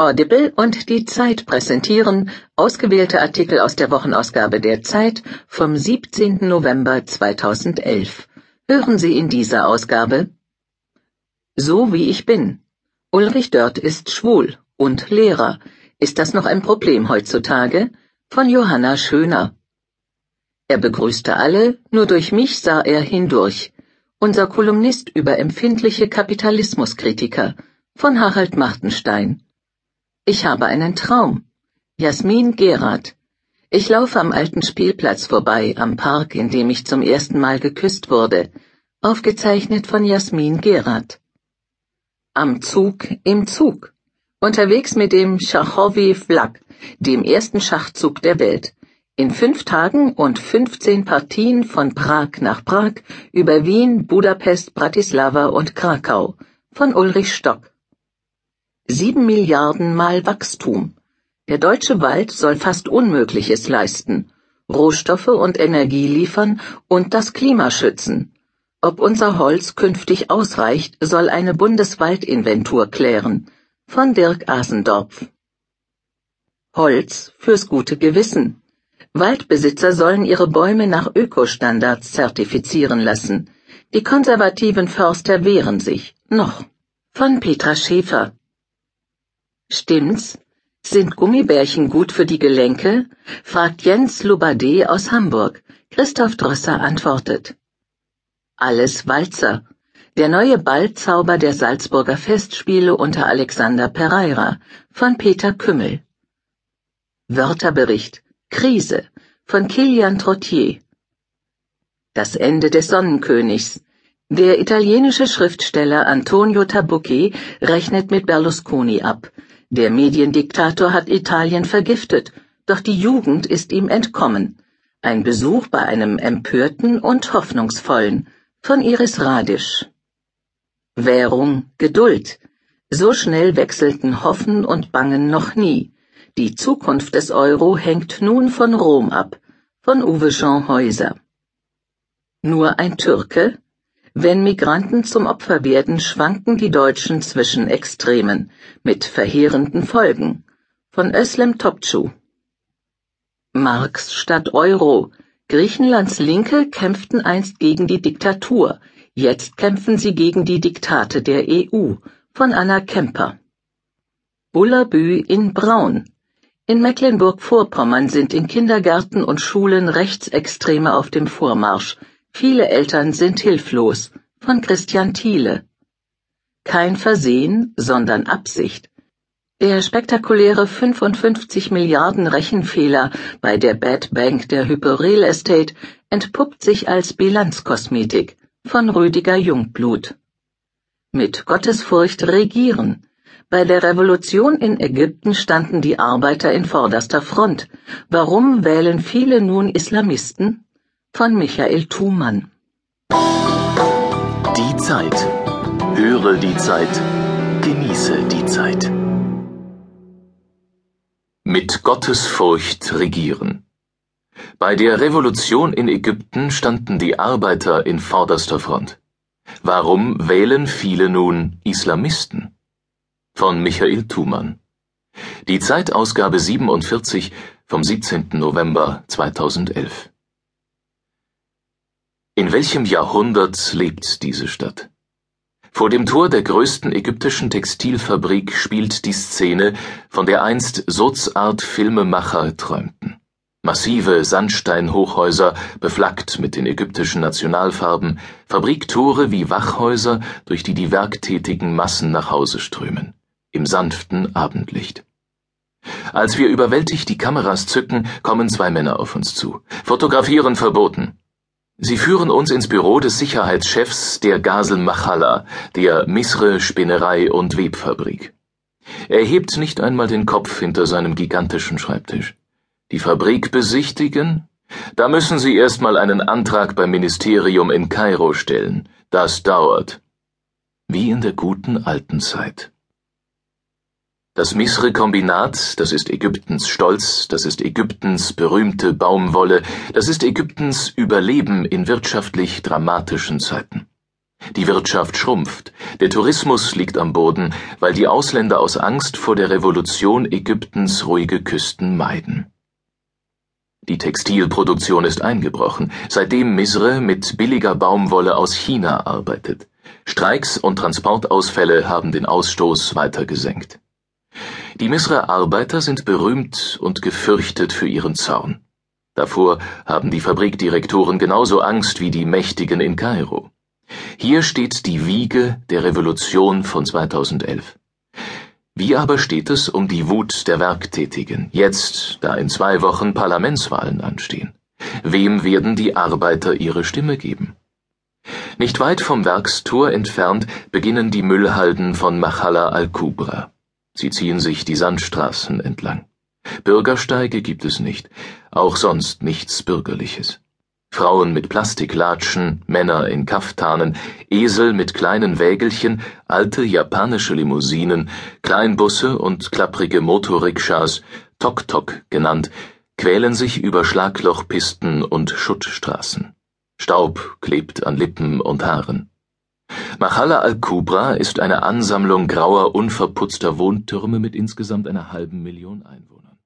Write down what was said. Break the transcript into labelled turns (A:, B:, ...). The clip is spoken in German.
A: Audible und die Zeit präsentieren ausgewählte Artikel aus der Wochenausgabe der Zeit vom 17. November 2011. Hören Sie in dieser Ausgabe So wie ich bin. Ulrich Dörr ist schwul und Lehrer. Ist das noch ein Problem heutzutage? Von Johanna Schöner. Er begrüßte alle, nur durch mich sah er hindurch. Unser Kolumnist über empfindliche Kapitalismuskritiker von Harald Martenstein. Ich habe einen Traum. Jasmin Gerath. Ich laufe am alten Spielplatz vorbei, am Park, in dem ich zum ersten Mal geküsst wurde. Aufgezeichnet von Jasmin Gerath. Am Zug, im Zug. Unterwegs mit dem Schachowi Flak, dem ersten Schachzug der Welt. In fünf Tagen und 15 Partien von Prag nach Prag über Wien, Budapest, Bratislava und Krakau. Von Ulrich Stock. Sieben Milliarden Mal Wachstum. Der deutsche Wald soll fast Unmögliches leisten. Rohstoffe und Energie liefern und das Klima schützen. Ob unser Holz künftig ausreicht, soll eine Bundeswaldinventur klären. Von Dirk Asendorf. Holz fürs gute Gewissen. Waldbesitzer sollen ihre Bäume nach Ökostandards zertifizieren lassen. Die konservativen Förster wehren sich. Noch. Von Petra Schäfer. Stimmt's? Sind Gummibärchen gut für die Gelenke? fragt Jens Lubade aus Hamburg. Christoph Drosser antwortet. Alles Walzer. Der neue Ballzauber der Salzburger Festspiele unter Alexander Pereira von Peter Kümmel. Wörterbericht. Krise von Kilian Trottier. Das Ende des Sonnenkönigs. Der italienische Schriftsteller Antonio Tabucchi rechnet mit Berlusconi ab. Der Mediendiktator hat Italien vergiftet, doch die Jugend ist ihm entkommen. Ein Besuch bei einem empörten und hoffnungsvollen von Iris Radisch. Währung Geduld. So schnell wechselten Hoffen und Bangen noch nie. Die Zukunft des Euro hängt nun von Rom ab, von Uwe Jean Häuser. Nur ein Türke? Wenn Migranten zum Opfer werden, schwanken die Deutschen zwischen Extremen, mit verheerenden Folgen. Von Özlem Topçu. Marx statt Euro. Griechenlands Linke kämpften einst gegen die Diktatur, jetzt kämpfen sie gegen die Diktate der EU. Von Anna Kemper. Bullabü in Braun. In Mecklenburg-Vorpommern sind in Kindergärten und Schulen Rechtsextreme auf dem Vormarsch. Viele Eltern sind hilflos. Von Christian Thiele. Kein Versehen, sondern Absicht. Der spektakuläre 55 Milliarden Rechenfehler bei der Bad Bank der Hyper Real Estate entpuppt sich als Bilanzkosmetik von Rüdiger Jungblut. Mit Gottesfurcht regieren. Bei der Revolution in Ägypten standen die Arbeiter in vorderster Front. Warum wählen viele nun Islamisten? Von Michael Thumann.
B: Die Zeit. Höre die Zeit. Genieße die Zeit. Mit Gottesfurcht regieren. Bei der Revolution in Ägypten standen die Arbeiter in vorderster Front. Warum wählen viele nun Islamisten? Von Michael Thumann. Die Zeitausgabe 47 vom 17. November 2011. In welchem Jahrhundert lebt diese Stadt? Vor dem Tor der größten ägyptischen Textilfabrik spielt die Szene, von der einst Sozart Filmemacher träumten. Massive Sandsteinhochhäuser, beflaggt mit den ägyptischen Nationalfarben, Fabriktore wie Wachhäuser, durch die die werktätigen Massen nach Hause strömen. Im sanften Abendlicht. Als wir überwältigt die Kameras zücken, kommen zwei Männer auf uns zu. Fotografieren verboten. Sie führen uns ins Büro des Sicherheitschefs der Gasel Machala, der Misre Spinnerei und Webfabrik. Er hebt nicht einmal den Kopf hinter seinem gigantischen Schreibtisch. Die Fabrik besichtigen? Da müssen Sie erstmal einen Antrag beim Ministerium in Kairo stellen. Das dauert. Wie in der guten alten Zeit. Das Misre-Kombinat, das ist Ägyptens Stolz, das ist Ägyptens berühmte Baumwolle, das ist Ägyptens Überleben in wirtschaftlich dramatischen Zeiten. Die Wirtschaft schrumpft, der Tourismus liegt am Boden, weil die Ausländer aus Angst vor der Revolution Ägyptens ruhige Küsten meiden. Die Textilproduktion ist eingebrochen, seitdem Misre mit billiger Baumwolle aus China arbeitet. Streiks und Transportausfälle haben den Ausstoß weiter gesenkt. Die Misrer Arbeiter sind berühmt und gefürchtet für ihren Zorn. Davor haben die Fabrikdirektoren genauso Angst wie die Mächtigen in Kairo. Hier steht die Wiege der Revolution von 2011. Wie aber steht es um die Wut der Werktätigen, jetzt, da in zwei Wochen Parlamentswahlen anstehen? Wem werden die Arbeiter ihre Stimme geben? Nicht weit vom Werkstor entfernt beginnen die Müllhalden von Machala al-Kubra. Sie ziehen sich die Sandstraßen entlang. Bürgersteige gibt es nicht, auch sonst nichts Bürgerliches. Frauen mit Plastiklatschen, Männer in Kaftanen, Esel mit kleinen Wägelchen, alte japanische Limousinen, Kleinbusse und klapprige Motorrikschas, Tok-Tok genannt, quälen sich über Schlaglochpisten und Schuttstraßen. Staub klebt an Lippen und Haaren. Machala al-Kubra ist eine Ansammlung grauer, unverputzter Wohntürme mit insgesamt einer halben Million Einwohnern.